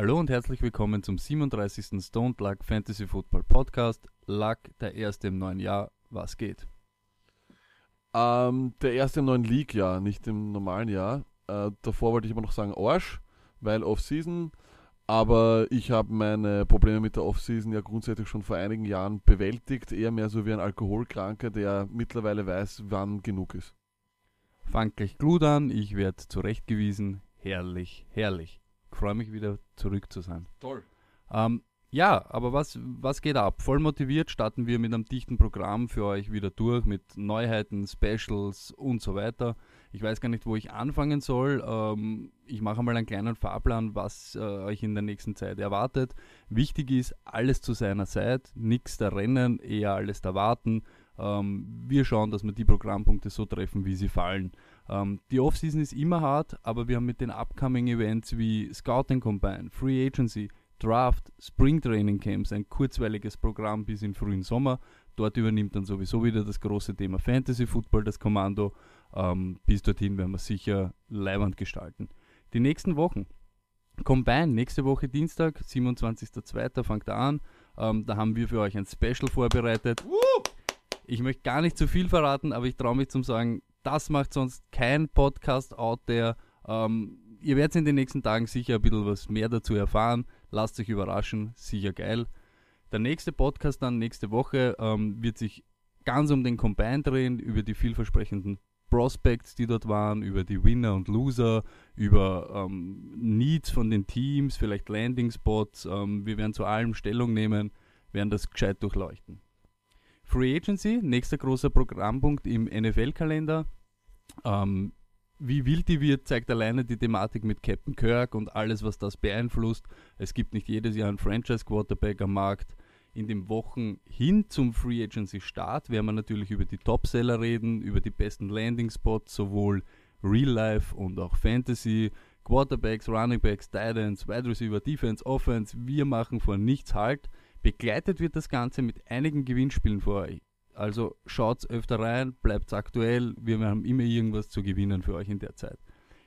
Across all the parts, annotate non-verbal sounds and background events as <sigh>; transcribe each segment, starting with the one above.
Hallo und herzlich willkommen zum 37. Stone Luck Fantasy Football Podcast. Luck, der erste im neuen Jahr. Was geht? Ähm, der erste im neuen League-Jahr, nicht im normalen Jahr. Äh, davor wollte ich aber noch sagen Arsch, weil Off-Season. Aber ich habe meine Probleme mit der Off-Season ja grundsätzlich schon vor einigen Jahren bewältigt. Eher mehr so wie ein Alkoholkranker, der mittlerweile weiß, wann genug ist. Fangt gleich Glut an, ich werde zurechtgewiesen. Herrlich, herrlich. Ich freue mich wieder zurück zu sein. Toll. Ähm, ja, aber was, was geht ab? Voll motiviert starten wir mit einem dichten Programm für euch wieder durch mit Neuheiten, Specials und so weiter. Ich weiß gar nicht, wo ich anfangen soll. Ähm, ich mache mal einen kleinen Fahrplan, was äh, euch in der nächsten Zeit erwartet. Wichtig ist, alles zu seiner Zeit, nichts da rennen, eher alles da warten. Ähm, wir schauen, dass wir die Programmpunkte so treffen, wie sie fallen. Ähm, die Offseason ist immer hart, aber wir haben mit den upcoming Events wie Scouting Combine, Free Agency, Draft, Spring Training Camps, ein kurzweiliges Programm bis in frühen Sommer. Dort übernimmt dann sowieso wieder das große Thema Fantasy Football das Kommando. Ähm, bis dorthin werden wir sicher leibend gestalten. Die nächsten Wochen. Combine, nächste Woche Dienstag, 27.02. fängt er an. Da haben wir für euch ein Special vorbereitet. Ich möchte gar nicht zu viel verraten, aber ich traue mich zum sagen, das macht sonst kein Podcast out there. Ähm, ihr werdet in den nächsten Tagen sicher ein bisschen was mehr dazu erfahren. Lasst euch überraschen, sicher geil. Der nächste Podcast dann nächste Woche ähm, wird sich ganz um den Combine drehen, über die vielversprechenden Prospects, die dort waren, über die Winner und Loser, über ähm, Needs von den Teams, vielleicht Landing Spots. Ähm, wir werden zu allem Stellung nehmen, werden das gescheit durchleuchten. Free Agency, nächster großer Programmpunkt im NFL-Kalender. Ähm, wie wild die wird, zeigt alleine die Thematik mit Captain Kirk und alles, was das beeinflusst. Es gibt nicht jedes Jahr einen Franchise-Quarterback am Markt. In den Wochen hin zum Free Agency Start werden wir natürlich über die Topseller reden, über die besten Landing Spots, sowohl Real Life und auch Fantasy, Quarterbacks, Running Backs, Titans, Wide Receiver, Defense, Offense. Wir machen vor nichts Halt. Begleitet wird das Ganze mit einigen Gewinnspielen für euch. Also schaut öfter rein, bleibt aktuell. Wir haben immer irgendwas zu gewinnen für euch in der Zeit.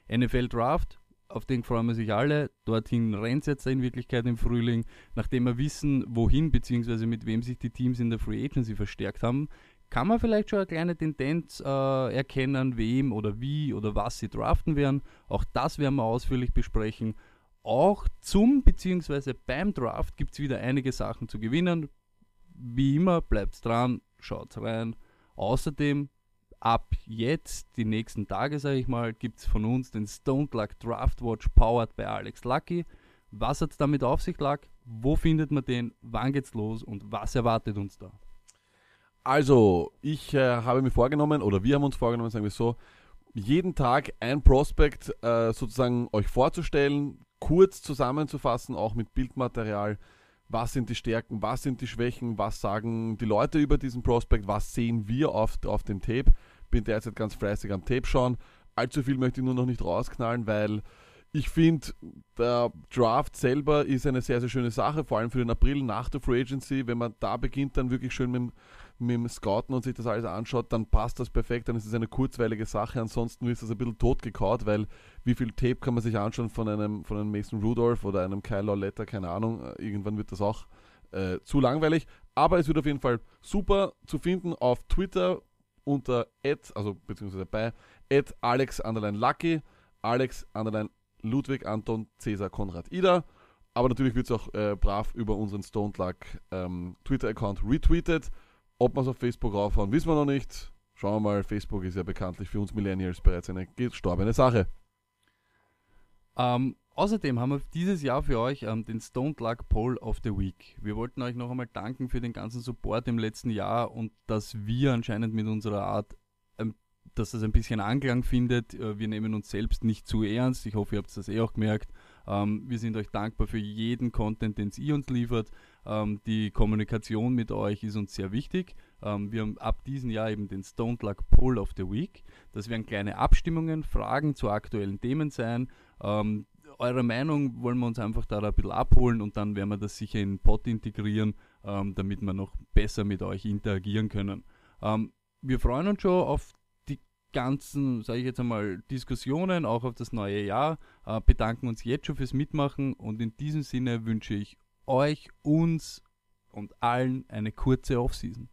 NFL Draft, auf den freuen wir sich alle. Dorthin rennt jetzt in Wirklichkeit im Frühling. Nachdem wir wissen, wohin bzw. mit wem sich die Teams in der Free Agency verstärkt haben, kann man vielleicht schon eine kleine Tendenz äh, erkennen, wem oder wie oder was sie draften werden. Auch das werden wir ausführlich besprechen. Auch zum bzw. beim Draft gibt es wieder einige Sachen zu gewinnen. Wie immer, bleibt dran, schaut rein. Außerdem, ab jetzt, die nächsten Tage, sage ich mal, gibt es von uns den Stone Luck Draft Watch powered by Alex Lucky. Was hat es damit auf sich, Luck? Wo findet man den? Wann geht's los? Und was erwartet uns da? Also, ich äh, habe mir vorgenommen, oder wir haben uns vorgenommen, sagen wir so, jeden Tag ein Prospekt äh, sozusagen euch vorzustellen, kurz zusammenzufassen, auch mit Bildmaterial. Was sind die Stärken, was sind die Schwächen, was sagen die Leute über diesen Prospekt, was sehen wir auf, auf dem Tape. Bin derzeit ganz fleißig am Tape schauen. Allzu viel möchte ich nur noch nicht rausknallen, weil ich finde, der Draft selber ist eine sehr, sehr schöne Sache, vor allem für den April nach der Free Agency. Wenn man da beginnt, dann wirklich schön mit dem, mit dem Scouten und sich das alles anschaut, dann passt das perfekt, dann ist es eine kurzweilige Sache. Ansonsten ist das ein bisschen totgekaut, weil wie viel Tape kann man sich anschauen von einem, von einem Mason Rudolph oder einem Kyle Lawletta, keine Ahnung. Irgendwann wird das auch äh, zu langweilig. Aber es wird auf jeden Fall super zu finden auf Twitter unter ad, also beziehungsweise bei Alex Lucky, Alex Ludwig Anton Cäsar Konrad Ida. Aber natürlich wird es auch äh, brav über unseren Stone Luck ähm, Twitter-Account retweetet. Ob wir es auf Facebook raufhauen, wissen wir noch nicht. Schauen wir mal, Facebook ist ja bekanntlich für uns Millennials bereits eine gestorbene Sache. Ähm, außerdem haben wir dieses Jahr für euch ähm, den Stone Luck Poll of the Week. Wir wollten euch noch einmal danken für den ganzen Support im letzten Jahr und dass wir anscheinend mit unserer Art, ähm, dass es ein bisschen Anklang findet. Äh, wir nehmen uns selbst nicht zu ernst. Ich hoffe, ihr habt das eh auch gemerkt. Ähm, wir sind euch dankbar für jeden Content, den ihr uns liefert. Ähm, die Kommunikation mit euch ist uns sehr wichtig. Ähm, wir haben ab diesem Jahr eben den Stone Luck Poll of the Week. Das werden kleine Abstimmungen, Fragen zu aktuellen Themen sein. Ähm, eure Meinung wollen wir uns einfach da ein bisschen abholen und dann werden wir das sicher in den Pod integrieren, ähm, damit wir noch besser mit euch interagieren können. Ähm, wir freuen uns schon auf die ganzen, sage ich jetzt einmal, Diskussionen, auch auf das neue Jahr. Äh, bedanken uns jetzt schon fürs Mitmachen und in diesem Sinne wünsche ich euch, uns und allen eine kurze Offseason.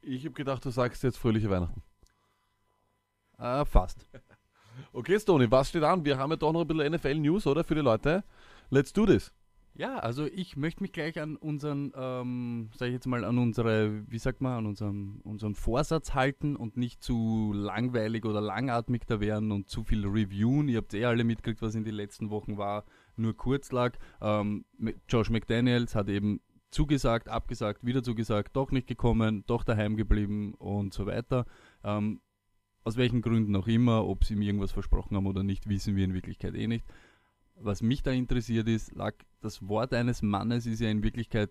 Ich habe gedacht, du sagst jetzt fröhliche Weihnachten. Äh, fast. <laughs> Okay, Stoney, was steht an? Wir haben ja doch noch ein bisschen NFL-News, oder? Für die Leute. Let's do this. Ja, also ich möchte mich gleich an unseren, ähm, sag ich jetzt mal, an unsere, wie sagt man, an unseren, unseren Vorsatz halten und nicht zu langweilig oder langatmig da werden und zu viel reviewen. Ihr habt eh alle mitgekriegt, was in den letzten Wochen war, nur kurz lag. Ähm, Josh McDaniels hat eben zugesagt, abgesagt, wieder zugesagt, doch nicht gekommen, doch daheim geblieben und so weiter. Ähm, aus welchen Gründen auch immer, ob sie ihm irgendwas versprochen haben oder nicht, wissen wir in Wirklichkeit eh nicht was mich da interessiert ist, lag, das Wort eines Mannes ist ja in Wirklichkeit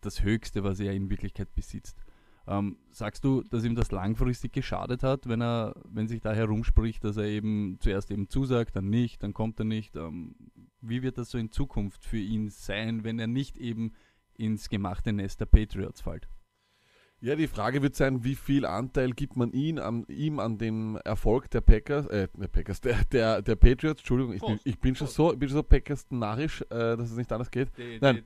das Höchste, was er in Wirklichkeit besitzt. Ähm, sagst du, dass ihm das langfristig geschadet hat, wenn er, wenn sich da herumspricht, dass er eben zuerst eben zusagt, dann nicht, dann kommt er nicht? Ähm, wie wird das so in Zukunft für ihn sein, wenn er nicht eben ins gemachte Nest der Patriots fällt? Ja, die Frage wird sein, wie viel Anteil gibt man ihn an, ihm an dem Erfolg der Packers, äh, der Packers, der, der, der Patriots, Entschuldigung, ich, bin, ich bin schon so, ich bin schon so Packers narrisch, äh, dass es nicht anders geht. Nein.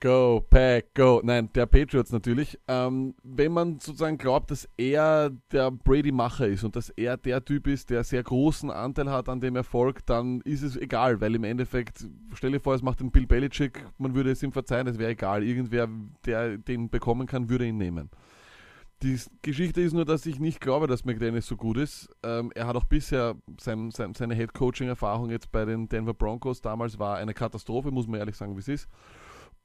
Go, Pack, go. Nein, der Patriots natürlich. Ähm, wenn man sozusagen glaubt, dass er der Brady-Macher ist und dass er der Typ ist, der sehr großen Anteil hat an dem Erfolg, dann ist es egal, weil im Endeffekt, stell dir vor, es macht den Bill Belichick, man würde es ihm verzeihen, es wäre egal. Irgendwer, der den bekommen kann, würde ihn nehmen. Die Geschichte ist nur, dass ich nicht glaube, dass McDaniels so gut ist. Ähm, er hat auch bisher sein, sein, seine Head-Coaching-Erfahrung jetzt bei den Denver Broncos damals war eine Katastrophe, muss man ehrlich sagen, wie es ist.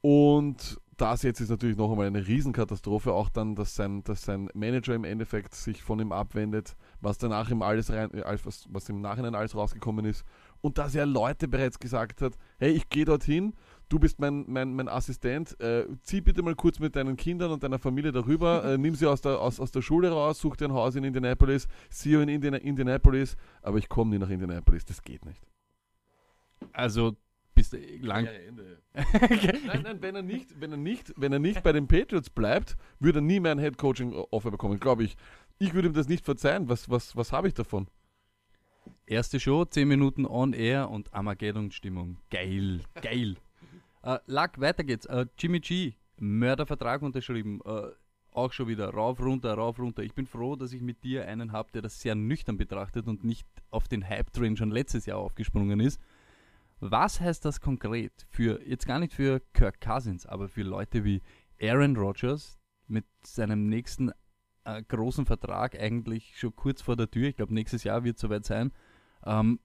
Und das jetzt ist natürlich noch einmal eine Riesenkatastrophe, auch dann, dass sein, dass sein Manager im Endeffekt sich von ihm abwendet, was danach im alles rein, was, was im Nachhinein alles rausgekommen ist. Und dass er Leute bereits gesagt hat, hey, ich gehe dorthin, du bist mein, mein, mein Assistent, äh, zieh bitte mal kurz mit deinen Kindern und deiner Familie darüber, <laughs> äh, nimm sie aus der, aus, aus der Schule raus, such dir ein Haus in Indianapolis, sie in Indiana, Indianapolis, aber ich komme nie nach Indianapolis, das geht nicht. Also bist du lang. <laughs> nein, nein, wenn er nicht, wenn er nicht, wenn er nicht bei den Patriots bleibt, würde er nie mehr ein Head Coaching Offer bekommen, glaube ich. Ich würde ihm das nicht verzeihen. Was, was, was habe ich davon? Erste Show, 10 Minuten on air und Armageddon-Stimmung. Geil, geil. Äh, Lack, weiter geht's. Äh, Jimmy G, Mördervertrag unterschrieben. Äh, auch schon wieder rauf, runter, rauf, runter. Ich bin froh, dass ich mit dir einen habe, der das sehr nüchtern betrachtet und nicht auf den Hype-Train schon letztes Jahr aufgesprungen ist. Was heißt das konkret für, jetzt gar nicht für Kirk Cousins, aber für Leute wie Aaron Rodgers mit seinem nächsten äh, großen Vertrag eigentlich schon kurz vor der Tür, ich glaube nächstes Jahr wird es soweit sein, ähm,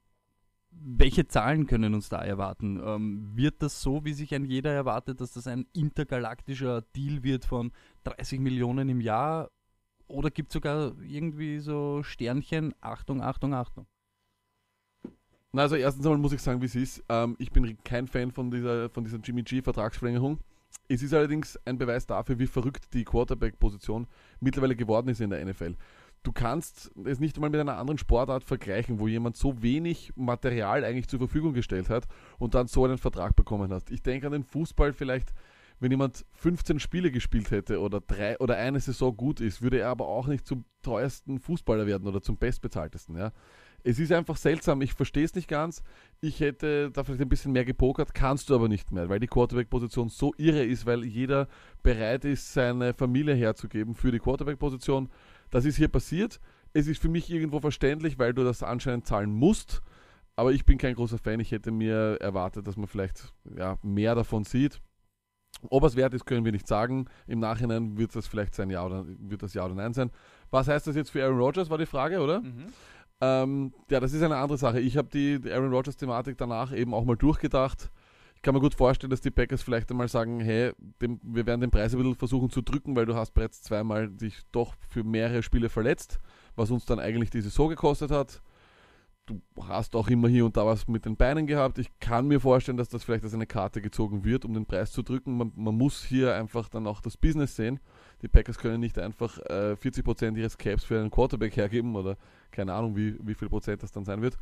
welche Zahlen können uns da erwarten? Ähm, wird das so, wie sich ein jeder erwartet, dass das ein intergalaktischer Deal wird von 30 Millionen im Jahr? Oder gibt es sogar irgendwie so Sternchen, Achtung, Achtung, Achtung? Na, also erstens einmal muss ich sagen, wie es ist. Ähm, ich bin kein Fan von dieser, von dieser Jimmy G-Vertragsverlängerung. Es ist allerdings ein Beweis dafür, wie verrückt die Quarterback-Position mittlerweile geworden ist in der NFL du kannst es nicht einmal mit einer anderen Sportart vergleichen, wo jemand so wenig Material eigentlich zur Verfügung gestellt hat und dann so einen Vertrag bekommen hat. Ich denke an den Fußball vielleicht, wenn jemand 15 Spiele gespielt hätte oder drei oder eine Saison gut ist, würde er aber auch nicht zum teuersten Fußballer werden oder zum bestbezahltesten. Ja. Es ist einfach seltsam, ich verstehe es nicht ganz. Ich hätte da vielleicht ein bisschen mehr gepokert, kannst du aber nicht mehr, weil die Quarterback-Position so irre ist, weil jeder bereit ist, seine Familie herzugeben für die Quarterback-Position das ist hier passiert. Es ist für mich irgendwo verständlich, weil du das anscheinend zahlen musst. Aber ich bin kein großer Fan. Ich hätte mir erwartet, dass man vielleicht ja, mehr davon sieht. Ob es wert ist, können wir nicht sagen. Im Nachhinein wird das vielleicht sein Ja oder wird das Ja oder Nein sein. Was heißt das jetzt für Aaron Rodgers, war die Frage, oder? Mhm. Ähm, ja, das ist eine andere Sache. Ich habe die Aaron Rodgers-Thematik danach eben auch mal durchgedacht. Ich kann mir gut vorstellen, dass die Packers vielleicht einmal sagen, hey, dem, wir werden den Preis ein bisschen versuchen zu drücken, weil du hast bereits zweimal dich doch für mehrere Spiele verletzt, was uns dann eigentlich die Saison gekostet hat. Du hast auch immer hier und da was mit den Beinen gehabt. Ich kann mir vorstellen, dass das vielleicht als eine Karte gezogen wird, um den Preis zu drücken. Man, man muss hier einfach dann auch das Business sehen. Die Packers können nicht einfach äh, 40% ihres Caps für einen Quarterback hergeben oder keine Ahnung, wie, wie viel Prozent das dann sein wird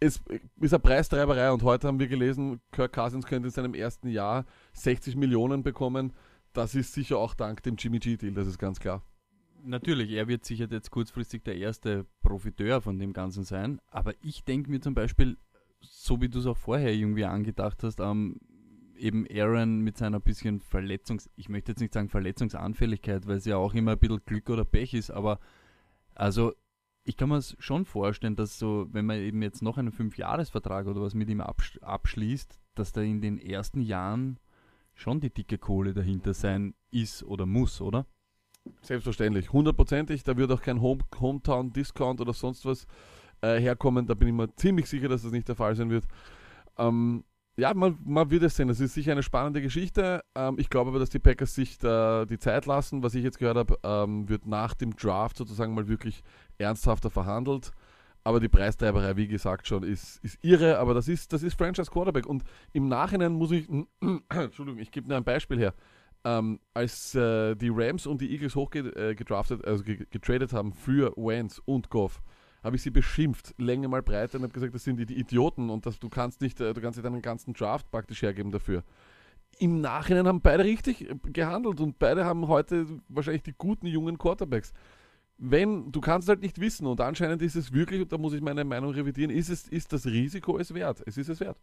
es ist eine Preistreiberei und heute haben wir gelesen, Kirk Cousins könnte in seinem ersten Jahr 60 Millionen bekommen. Das ist sicher auch dank dem Jimmy G-Deal, das ist ganz klar. Natürlich, er wird sicher jetzt kurzfristig der erste Profiteur von dem Ganzen sein, aber ich denke mir zum Beispiel, so wie du es auch vorher irgendwie angedacht hast, ähm, eben Aaron mit seiner bisschen Verletzungs-, ich möchte jetzt nicht sagen Verletzungsanfälligkeit, weil es ja auch immer ein bisschen Glück oder Pech ist, aber also ich kann mir es schon vorstellen, dass so, wenn man eben jetzt noch einen Fünfjahresvertrag oder was mit ihm absch abschließt, dass da in den ersten Jahren schon die dicke Kohle dahinter sein ist oder muss, oder? Selbstverständlich, hundertprozentig. Da wird auch kein Home Hometown-Discount oder sonst was äh, herkommen. Da bin ich mir ziemlich sicher, dass das nicht der Fall sein wird. Ähm, ja, man, man wird es sehen. Das ist sicher eine spannende Geschichte. Ähm, ich glaube aber, dass die Packers sich da die Zeit lassen. Was ich jetzt gehört habe, ähm, wird nach dem Draft sozusagen mal wirklich ernsthafter verhandelt. Aber die Preistreiberei, wie gesagt, schon ist, ist irre. Aber das ist, das ist Franchise Quarterback. Und im Nachhinein muss ich, <clears throat> Entschuldigung, ich gebe nur ein Beispiel her. Ähm, als äh, die Rams und die Eagles hochgedraftet, äh, also getradet haben für Wentz und Goff, habe ich sie beschimpft, Länge mal breiter und habe gesagt, das sind die, die Idioten und dass du kannst nicht, äh, du kannst nicht deinen ganzen Draft praktisch hergeben dafür. Im Nachhinein haben beide richtig äh, gehandelt und beide haben heute wahrscheinlich die guten jungen Quarterbacks. Wenn, du kannst halt nicht wissen und anscheinend ist es wirklich, und da muss ich meine Meinung revidieren, ist, es, ist das Risiko es wert. Es ist es wert.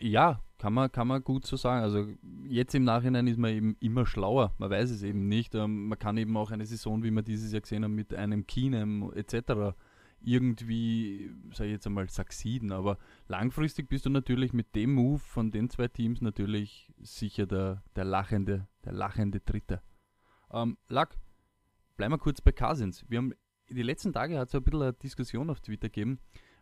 Ja, kann man, kann man gut so sagen. Also jetzt im Nachhinein ist man eben immer schlauer. Man weiß es eben nicht. Ähm, man kann eben auch eine Saison, wie wir dieses Jahr gesehen haben, mit einem Keenum etc. irgendwie, sage ich jetzt einmal, succeeden. Aber langfristig bist du natürlich mit dem Move von den zwei Teams natürlich sicher der, der lachende, der lachende Dritte. Ähm, Lack, bleiben wir kurz bei Cousins. Wir haben die letzten Tage hat es ein bisschen eine Diskussion auf Twitter gegeben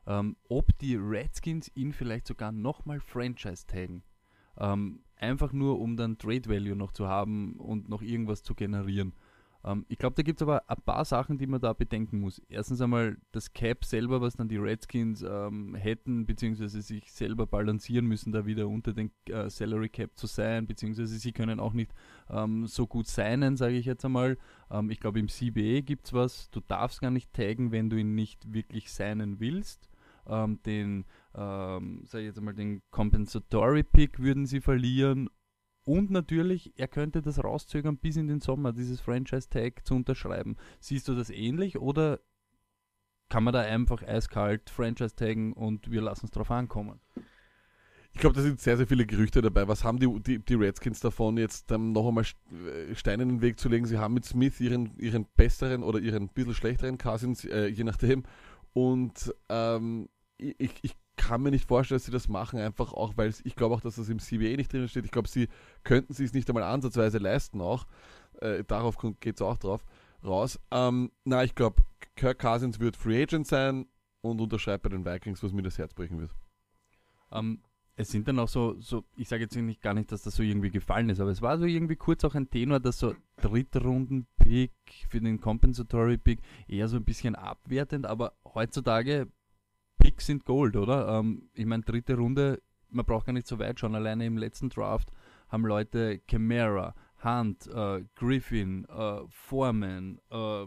ähm, ob die Redskins ihn vielleicht sogar nochmal Franchise taggen. Ähm, einfach nur, um dann Trade Value noch zu haben und noch irgendwas zu generieren. Ähm, ich glaube, da gibt es aber ein paar Sachen, die man da bedenken muss. Erstens einmal das Cap selber, was dann die Redskins ähm, hätten, beziehungsweise sich selber balancieren müssen, da wieder unter den äh, Salary Cap zu sein, beziehungsweise sie können auch nicht ähm, so gut seinen, sage ich jetzt einmal. Ähm, ich glaube, im CBA gibt es was, du darfst gar nicht taggen, wenn du ihn nicht wirklich seinen willst ähm, den, ähm, sag ich jetzt mal, den Compensatory Pick würden sie verlieren. Und natürlich, er könnte das rauszögern bis in den Sommer, dieses Franchise-Tag zu unterschreiben. Siehst du das ähnlich oder kann man da einfach eiskalt Franchise-Taggen und wir lassen es drauf ankommen? Ich glaube, da sind sehr, sehr viele Gerüchte dabei. Was haben die, die, die Redskins davon, jetzt ähm, noch einmal äh, Steine in den Weg zu legen? Sie haben mit Smith ihren, ihren besseren oder ihren bisschen schlechteren Cousins, äh, je nachdem. Und ähm, ich, ich kann mir nicht vorstellen, dass sie das machen, einfach auch, weil ich glaube auch, dass das im CBA nicht drin steht. Ich glaube, sie könnten sich es nicht einmal ansatzweise leisten auch. Äh, darauf geht es auch drauf raus. Ähm, na, ich glaube, Kirk Cousins wird Free Agent sein und unterschreibt bei den Vikings, was mir das Herz brechen wird. Ähm, es sind dann auch so, so ich sage jetzt nicht gar nicht, dass das so irgendwie gefallen ist, aber es war so irgendwie kurz auch ein Tenor, dass so dritte Runden-Pick für den Compensatory-Pick eher so ein bisschen abwertend, aber heutzutage Picks sind Gold, oder? Ähm, ich meine, dritte Runde, man braucht gar nicht so weit schauen. Alleine im letzten Draft haben Leute Camara, Hunt, äh, Griffin, äh, Foreman, äh,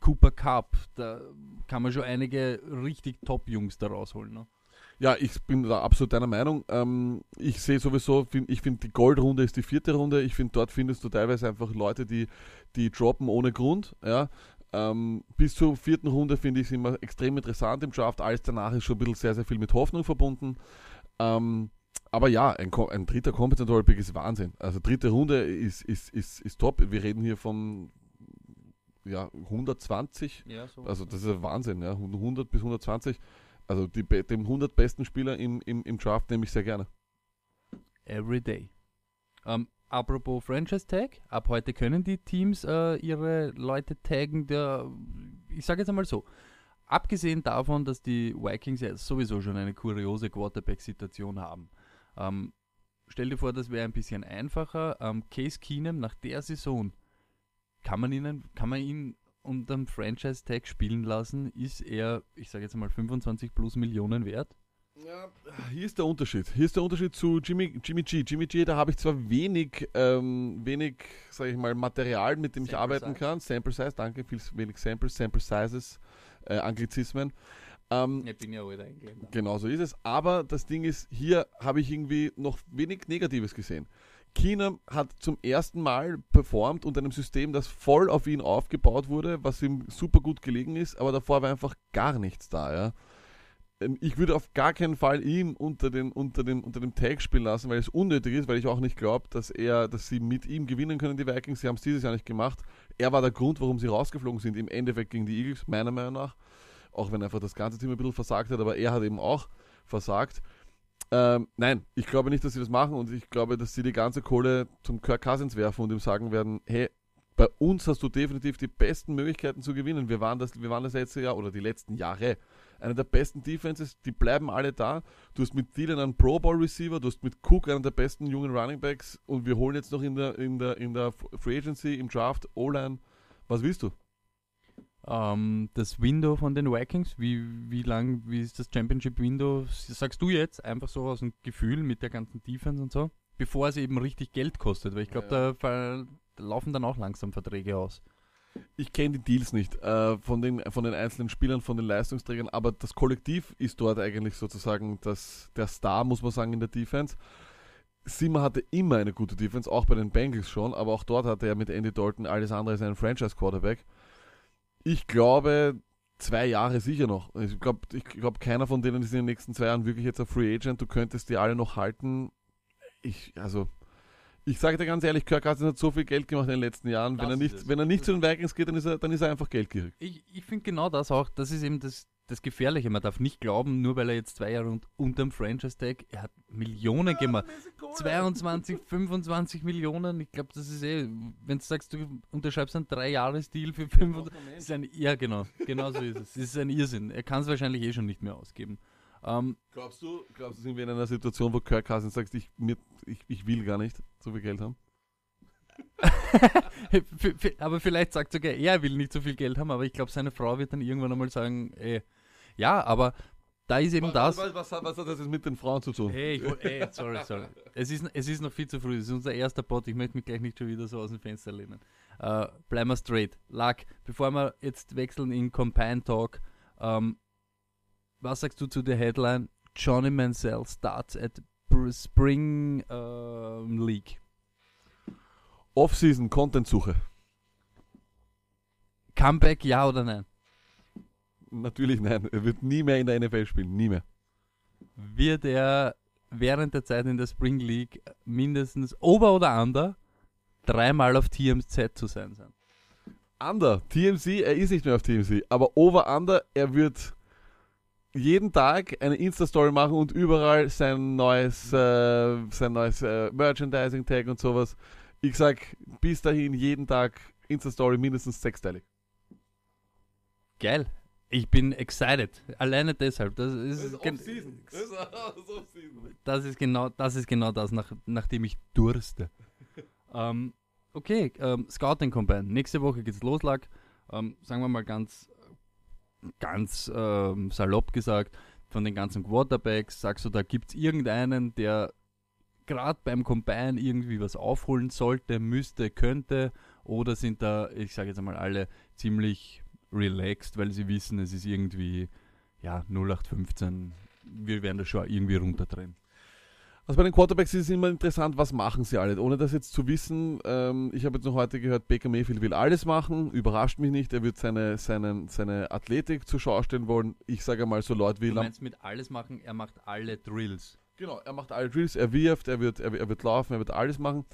Cooper Cup, da kann man schon einige richtig Top-Jungs da rausholen. Ne? Ja, ich bin da absolut deiner Meinung. Ähm, ich sehe sowieso, find, ich finde die Goldrunde ist die vierte Runde. Ich finde, dort findest du teilweise einfach Leute, die, die droppen ohne Grund. Ja? Ähm, bis zur vierten Runde finde ich es immer extrem interessant im Draft. Alles danach ist schon ein bisschen sehr, sehr viel mit Hoffnung verbunden. Ähm, aber ja, ein, ein dritter Compensatory Pick ist Wahnsinn. Also dritte Runde ist, ist, ist, ist top. Wir reden hier von ja, 120. Ja, so. Also das ist Wahnsinn. Ja. 100 bis 120. Also die, dem 100 besten Spieler im, im, im Draft nehme ich sehr gerne. Every day. Um, Apropos Franchise Tag, ab heute können die Teams äh, ihre Leute taggen. Der, ich sage jetzt einmal so, abgesehen davon, dass die Vikings ja sowieso schon eine kuriose Quarterback-Situation haben. Ähm, stell dir vor, das wäre ein bisschen einfacher. Ähm, Case Keenum nach der Saison, kann man, ihnen, kann man ihn unter dem Franchise-Tag spielen lassen? Ist er, ich sage jetzt mal, 25 plus Millionen wert? Ja, hier ist der Unterschied. Hier ist der Unterschied zu Jimmy, Jimmy G. Jimmy G, da habe ich zwar wenig, ähm, wenig, sage ich mal, Material, mit dem Sample ich arbeiten size. kann. Sample Size, danke, viel wenig Samples, Sample Sizes, äh, Anglizismen. Ähm, ich bin ja heute Engländer. Genau so ist es. Aber das Ding ist, hier habe ich irgendwie noch wenig Negatives gesehen. Keenum hat zum ersten Mal performt unter einem System, das voll auf ihn aufgebaut wurde, was ihm super gut gelegen ist, aber davor war einfach gar nichts da, ja. Ähm, Ich würde auf gar keinen Fall ihm unter dem, unter dem, unter dem Tag spielen lassen, weil es unnötig ist, weil ich auch nicht glaube, dass er, dass sie mit ihm gewinnen können, die Vikings. Sie haben es dieses Jahr nicht gemacht. Er war der Grund, warum sie rausgeflogen sind, im Endeffekt gegen die Eagles, meiner Meinung nach. Auch wenn einfach das ganze Team ein bisschen versagt hat, aber er hat eben auch versagt. Ähm, nein, ich glaube nicht, dass sie das machen und ich glaube, dass sie die ganze Kohle zum Kirk Cousins werfen und ihm sagen werden, hey, bei uns hast du definitiv die besten Möglichkeiten zu gewinnen. Wir waren das, wir waren das letzte Jahr oder die letzten Jahre einer der besten Defenses, die bleiben alle da. Du hast mit Thielen einen Pro Bowl Receiver, du hast mit Cook einen der besten jungen Running Backs und wir holen jetzt noch in der, in der, in der Free Agency, im Draft, O-Line. Was willst du? Ähm, das Window von den Vikings, wie, wie lang, wie ist das Championship Window? Sagst du jetzt einfach so aus dem Gefühl mit der ganzen Defense und so? Bevor es eben richtig Geld kostet, weil ich glaube, Ja, da laufen dann auch langsam Verträge aus. Ich kenne die Deals nicht äh, von, den, von den einzelnen Spielern, von den Leistungsträgern, aber das Kollektiv ist dort eigentlich sozusagen das, der Star, muss man sagen, in der Defense. Sima hatte immer eine gute Defense, auch bei den Bengals schon, aber auch dort hatte er mit Andy Dalton alles andere als einen Franchise-Quarterback. Ich glaube, zwei Jahre sicher noch. Ich glaube, ich glaub, keiner von denen ist in den nächsten zwei Jahren wirklich jetzt ein Free Agent. Du könntest die alle noch halten. Ich, also, ich sage dir ganz ehrlich, Kirk Cousins hat so viel Geld gemacht in den letzten Jahren. Wenn er, nicht, wenn er nicht zu den Vikings geht, dann ist er, dann ist er einfach geldgierig. Ich, ich finde genau das auch, das ist eben das, das Gefährliche. Man darf nicht glauben, nur weil er jetzt zwei Jahre un unterm Franchise-Tag, er hat Millionen gemacht. 22, 25 <laughs> Millionen, ich glaube, das ist eh, wenn du sagst, du unterschreibst einen Drei-Jahres-Deal für 500, ist ein, ja genau, genau so ist es. Es ist ein Irrsinn. Er kann es wahrscheinlich eh schon nicht mehr ausgeben. Ähm, Glaubst du, glaubst du, sind wir in einer Situation, wo Kirk Cousins sagt, ich, mir, ich, ich will gar nicht so viel Geld haben? <laughs> aber vielleicht sagt sogar er, er will nicht so viel Geld haben, aber ich glaube, seine Frau wird dann irgendwann einmal sagen, ey, ja, aber da ist eben das. Was, was, hat- was hat das jetzt mit den Frauen zu tun? Hey, ich, ey, sorry, sorry. Es ist, es ist noch viel zu früh. Es ist unser erster Pod. Ich möchte mich gleich nicht schon wieder so aus dem Fenster lehnen. Äh, bleiben wir straight. Luck, bevor wir jetzt wechseln in Combine Talk, ähm, was sagst du zu der Headline? Johnny Mansell starts at Spring ähm, League. Off-Season, Content-Suche. Comeback, ja oder nein? Natürlich nein. Er wird nie mehr in der NFL spielen. Nie mehr. Wird er während der Zeit in der Spring League mindestens over oder under dreimal auf TMZ zu sein sein? Under, TMC, er ist nicht mehr auf TMC, aber Over-Under, er wird jeden Tag eine Insta-Story machen und überall sein neues, äh, sein neues äh, Merchandising-Tag und sowas. Ich sag, bis dahin jeden Tag Insta-Story mindestens sechsteilig. Geil. Ich bin excited. Alleine deshalb. Das ist, gen- <laughs> <laughs> das ist genau das, ist genau das nach, nachdem ich durste. <laughs> ähm, okay, ähm, Scouting Combine. Nächste Woche geht's los, Lack. Ähm, sagen wir mal ganz, ganz ähm, salopp gesagt, von den ganzen Quarterbacks, sagst du, da gibt's irgendeinen, der gerade beim Combine irgendwie was aufholen sollte, müsste, könnte, oder sind da, ich sage jetzt einmal alle, ziemlich relaxed, weil sie wissen, es ist irgendwie ja 0815. Wir werden das schon irgendwie runterdrehen. Also bei den Quarterbacks ist es immer interessant, was machen sie alle? Ohne das jetzt zu wissen, ähm, ich habe jetzt noch heute gehört, Baker Mayfield will alles machen, überrascht mich nicht, er wird seine, seinen, seine Athletik zur Schau stellen wollen. Ich sage mal so Leute wie Du meinst mit alles machen, er macht alle Drills. Genau, er macht alle Drills, er wirft, er wird, er, er wird laufen, er wird alles machen.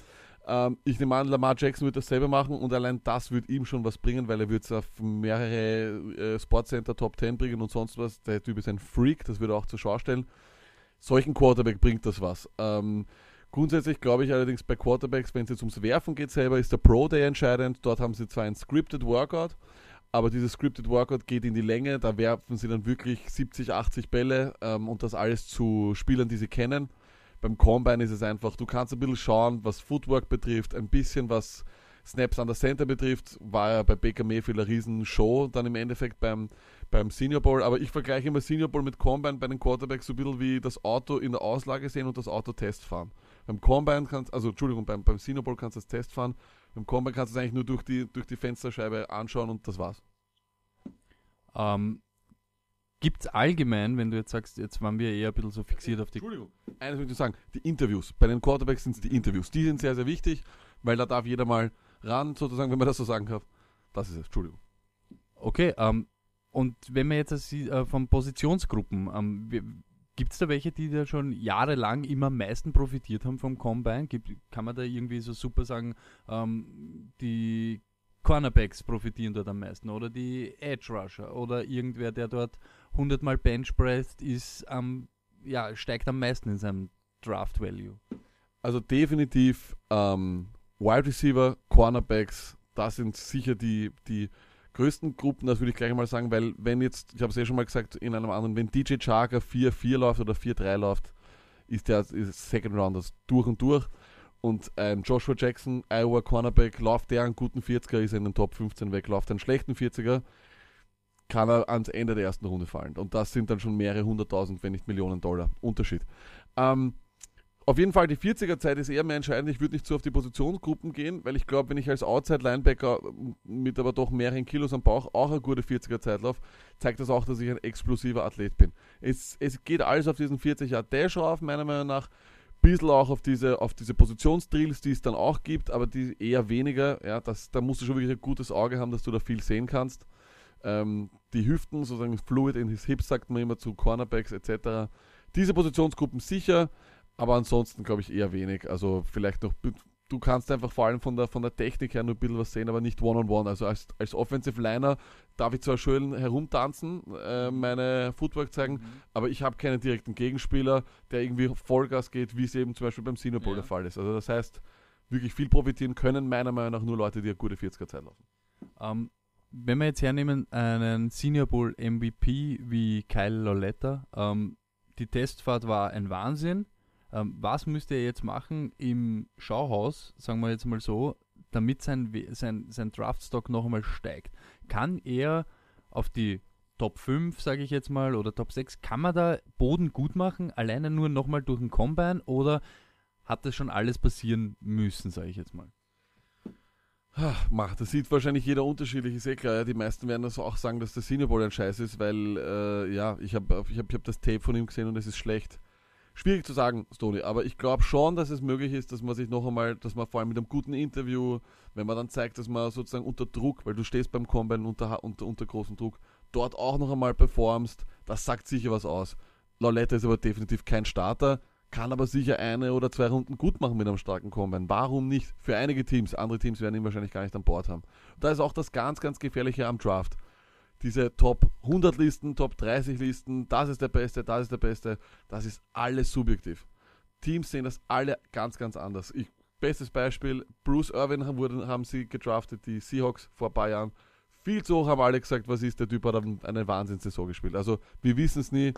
Ähm, ich nehme an, Lamar Jackson wird dasselbe machen und allein das wird ihm schon was bringen, weil er wird es auf mehrere äh, Sportcenter Top 10 bringen und sonst was. Der Typ ist ein Freak, das wird er auch zur Schau stellen. Solchen Quarterback bringt das was. Ähm, grundsätzlich glaube ich allerdings bei Quarterbacks, wenn es jetzt ums Werfen geht selber, ist der Pro Day entscheidend. Dort haben sie zwar ein Scripted Workout, aber dieses Scripted Workout geht in die Länge. Da werfen sie dann wirklich 70, 80 Bälle ähm, und das alles zu Spielern, die sie kennen. Beim Combine ist es einfach, du kannst ein bisschen schauen, was Footwork betrifft, ein bisschen was Snaps an der Center betrifft, war ja bei Baker Mayfield eine riesen Show dann im Endeffekt beim, beim Senior Bowl. Aber ich vergleiche immer Senior Bowl mit Combine bei den Quarterbacks so ein bisschen wie das Auto in der Auslage sehen und das Auto Test fahren. Beim Combine kannst also Entschuldigung, beim, beim Senior Bowl kannst du das Test fahren, beim Combine kannst du es eigentlich nur durch die, durch die Fensterscheibe anschauen und das war's. Ähm, Gibt es allgemein, wenn du jetzt sagst, jetzt waren wir eher ein bisschen so fixiert auf die. Entschuldigung, eines möchte ich sagen, die Interviews. Bei den Quarterbacks sind es die Interviews. Die sind sehr, sehr wichtig, weil da darf jeder mal ran, sozusagen, wenn man das so sagen kann. Das ist es, Entschuldigung. Okay, ähm, und wenn man jetzt das, äh, von Positionsgruppen, ähm, gibt es da welche, die da schon jahrelang immer am meisten profitiert haben vom Combine? Gibt, kann man da irgendwie so super sagen, ähm, die Cornerbacks profitieren dort am meisten oder die Edge Rusher oder irgendwer, der dort 100 Mal Bench ist am, ja, steigt am meisten in seinem Draft Value. Also definitiv ähm, Wide Receiver, Cornerbacks, das sind sicher die, die größten Gruppen, das würde ich gleich mal sagen, weil wenn jetzt, ich habe es ja schon mal gesagt in einem anderen, wenn DJ Charker 4-4 läuft oder 4-3 läuft, ist der ist Second Rounders durch und durch. Und ähm, Joshua Jackson, Iowa Cornerback, läuft der einen guten 40er, ist er in den Top 15 weg, läuft einen schlechten 40er, kann er ans Ende der ersten Runde fallen. Und das sind dann schon mehrere hunderttausend, wenn nicht Millionen Dollar Unterschied. Ähm, auf jeden Fall, die 40er-Zeit ist eher mehr entscheidend. Ich würde nicht so auf die Positionsgruppen gehen, weil ich glaube, wenn ich als Outside-Linebacker mit aber doch mehreren Kilos am Bauch auch eine gute 40er-Zeit laufe, zeigt das auch, dass ich ein explosiver Athlet bin. Es, es geht alles auf diesen 40er-Dash rauf, meiner Meinung nach bisschen auch auf diese, auf diese Positionsdrills, die es dann auch gibt, aber die eher weniger. Ja, das, da musst du schon wirklich ein gutes Auge haben, dass du da viel sehen kannst. Ähm, die Hüften, sozusagen Fluid in his hips, sagt man immer zu Cornerbacks etc. Diese Positionsgruppen sicher, aber ansonsten glaube ich eher wenig. Also vielleicht noch du kannst einfach vor allem von der, von der Technik her nur ein bisschen was sehen, aber nicht One-on-One. -on -one. Also als, als Offensive Liner darf ich zwar schön herumtanzen, äh, meine Footwork zeigen, mhm. aber ich habe keinen direkten Gegenspieler, der irgendwie Vollgas geht, wie es eben zum Beispiel beim Senior Bowl ja. der Fall ist. Also das heißt, wirklich viel profitieren können meiner Meinung nach nur Leute, die eine gute 40er Zeit laufen. Um, ähm, wenn wir jetzt hernehmen, einen Senior Bowl MVP wie Kyle Loletta, um, ähm, die Testfahrt war ein Wahnsinn ähm, was müsste er jetzt machen im Schauhaus, sagen wir jetzt mal so, damit sein, sein, sein Draftstock noch einmal steigt? Kann er auf die Top 5, sage ich jetzt mal, oder Top 6, kann man da Boden gut machen, alleine nur nochmal durch den Combine oder hat das schon alles passieren müssen, sage ich jetzt mal? Mach, das sieht wahrscheinlich jeder unterschiedlich, ist eh klar. Ja. Die meisten werden das auch sagen, dass der Senior Bowl ein Scheiß ist, weil, äh, ja, ich habe ich hab, ich hab das Tape von ihm gesehen und es ist schlecht. Schwierig zu sagen, Stony, aber ich glaube schon, dass es möglich ist, dass man sich noch einmal, dass man vor allem mit einem guten Interview, wenn man dann zeigt, dass man sozusagen unter Druck, weil du stehst beim Combine unter, unter, unter großem Druck, dort auch noch einmal performst, das sagt sicher was aus. Lauletta ist aber definitiv kein Starter, kann aber sicher eine oder zwei Runden gut machen mit einem starken Combine. Warum nicht? Für einige Teams, andere Teams werden ihn wahrscheinlich gar nicht an Bord haben. Da ist auch das ganz, ganz Gefährliche am Draft diese Top 100 Listen, Top 30 Listen, das ist der Beste, das ist der Beste, das ist alles subjektiv. Teams sehen das alle ganz, ganz anders. Ich, bestes Beispiel, Bruce Irvin haben, wurden, haben sie gedraftet, die Seahawks vor ein paar Jahren. Viel zu hoch haben alle gesagt, was ist, der Typ hat eine Wahnsinnssaison gespielt. Also wir wissen es nie,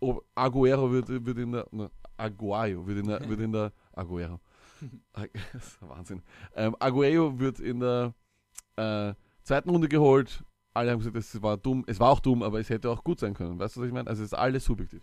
ob Aguero wird, wird in der, ne, Aguayo wird in der, wird in der, Aguero. <laughs> Wahnsinn. Ähm, Aguayo wird in der äh, zweiten Runde geholt, alle haben gesagt, es war dumm. Es war auch dumm, aber es hätte auch gut sein können. Weißt du, was ich meine? Also es ist alles subjektiv.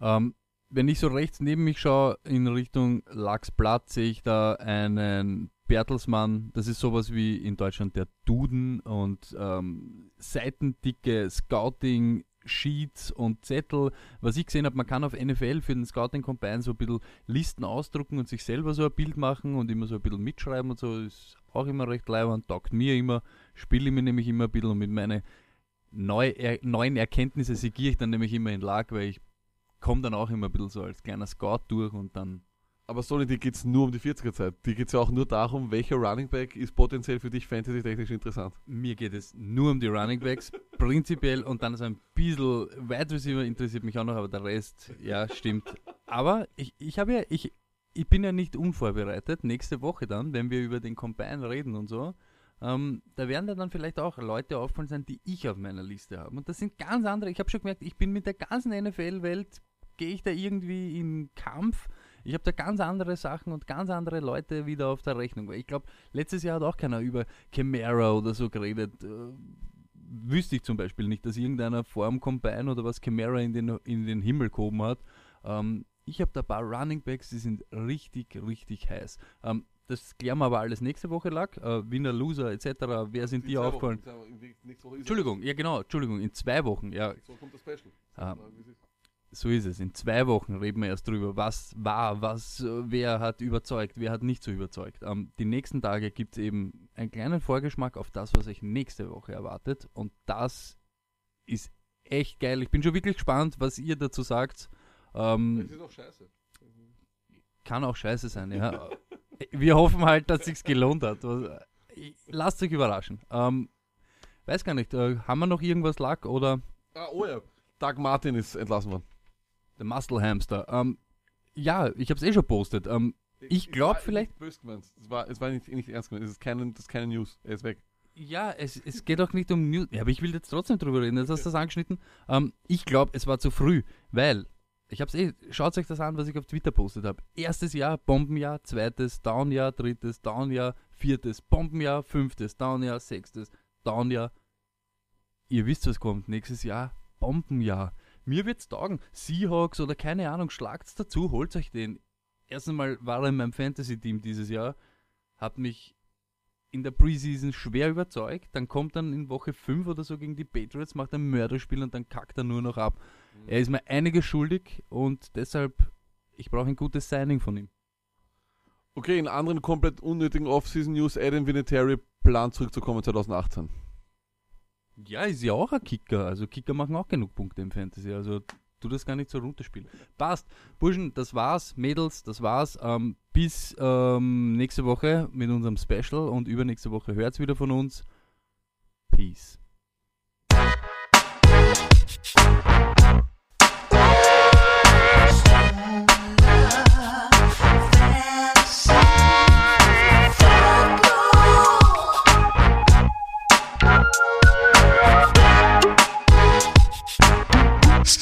Ähm, wenn ich so rechts neben mich schaue, in Richtung Lachsblatt, sehe ich da einen Bertelsmann. Das ist sowas wie in Deutschland der Duden und ähm, seitendicke Scouting Sheets und Zettel. Was ich gesehen habe, man kann auf NFL für den Scouting Combine so ein bisschen Listen ausdrucken und sich selber so ein Bild machen und immer so ein bisschen mitschreiben und so. Ist auch immer recht leibend, taugt mir immer, spiele ich mir nämlich immer ein bisschen und mit meinen neu, er, neuen Erkenntnissen segiere ich dann nämlich immer in Lag, weil ich komme dann auch immer ein bisschen so als kleiner Scout durch und dann aber Sony, die geht es nur um die 40er-Zeit. Die geht es ja auch nur darum, welcher Running Back ist potenziell für dich fantasy-technisch interessant. Mir geht es nur um die Running Backs, <laughs> prinzipiell, und dann so ein bisschen Wide Receiver interessiert mich auch noch, aber der Rest, ja, stimmt. Aber ich, ich habe ja, ich, ich bin ja nicht unvorbereitet. Nächste Woche dann, wenn wir über den Combine reden und so, ähm, da werden dann vielleicht auch Leute auffallen sein, die ich auf meiner Liste habe. Und das sind ganz andere. Ich habe schon gemerkt, ich bin mit der ganzen NFL-Welt, gehe ich da irgendwie in Kampf ich habe da ganz andere Sachen und ganz andere Leute wieder auf der Rechnung. Ich glaube, letztes Jahr hat auch keiner über Chimera oder so geredet. Äh, wüsste ich zum Beispiel nicht, dass irgendeiner Form Combine oder was Chimera in den, in den Himmel gehoben hat. Ähm, ich habe da ein paar Running Backs, die sind richtig, richtig heiß. Ähm, das klären wir aber alles nächste Woche lag. Äh, Winner, Loser etc. Wer sind die aufgefallen? Entschuldigung, ja genau, Entschuldigung, in zwei Wochen, ja. So kommt das Special. Ah, so ist es. In zwei Wochen reden wir erst drüber, was war, was, äh, wer hat überzeugt, wer hat nicht so überzeugt. Ähm, die nächsten Tage gibt es eben einen kleinen Vorgeschmack auf das, was euch nächste Woche erwartet. Und das ist echt geil. Ich bin schon wirklich gespannt, was ihr dazu sagt. Ähm, Das ist auch scheiße. kann auch scheiße sein, ja. <laughs> Wir hoffen halt, dass sich's gelohnt hat. Was- Lasst euch überraschen. Ähm, weiß gar nicht, äh, haben wir noch irgendwas lag oder Ah, oh ja. Doug Martin ist entlassen worden. Der Muscle Hamster? Ähm, ja, ich habe es eh schon postet. Ähm, Ich glaub Es war vielleicht- gemeint. Es war, es war nicht, nicht ernst gemeint. Es ist keine, das ist keine News. Er ist weg. ja, es, es geht auch nicht um News. Ja, aber ich will jetzt trotzdem drüber reden. Jetzt hast du das angeschnitten. Ähm, ich glaube, es war zu früh, weil ich habe es eh. Schaut euch das an, was ich auf Twitter postet habe. Erstes Jahr Bombenjahr, zweites Downjahr, drittes Downjahr, viertes Bombenjahr, fünftes Downjahr, sechstes Downjahr. Ihr wisst, was kommt. Nächstes Jahr Bombenjahr. Mir wird's taugen. Seahawks oder keine Ahnung, schlagt's dazu, holt euch den. Erst einmal war er in meinem Fantasy-Team dieses Jahr, hat mich in der Preseason schwer überzeugt, dann kommt dann in Woche 5 oder so gegen die Patriots, macht ein Mörderspiel und dann kackt er nur noch ab. Er ist mir einiges schuldig und deshalb, ich brauche ein gutes Signing von ihm. Okay, in anderen komplett unnötigen Off-Season-News, Adam Vinatieri plant zurückzukommen 2018. Ja, ist ja auch ein Kicker, also Kicker machen auch genug Punkte im Fantasy, also tu das gar nicht so runterspielen. Passt, Burschen, das war's, Mädels, das war's. Ähm, bis ähm, nächste Woche mit unserem Special und übernächste Woche hört's wieder von uns. Peace.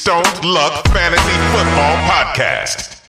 Stone Luck Fantasy Football Podcast.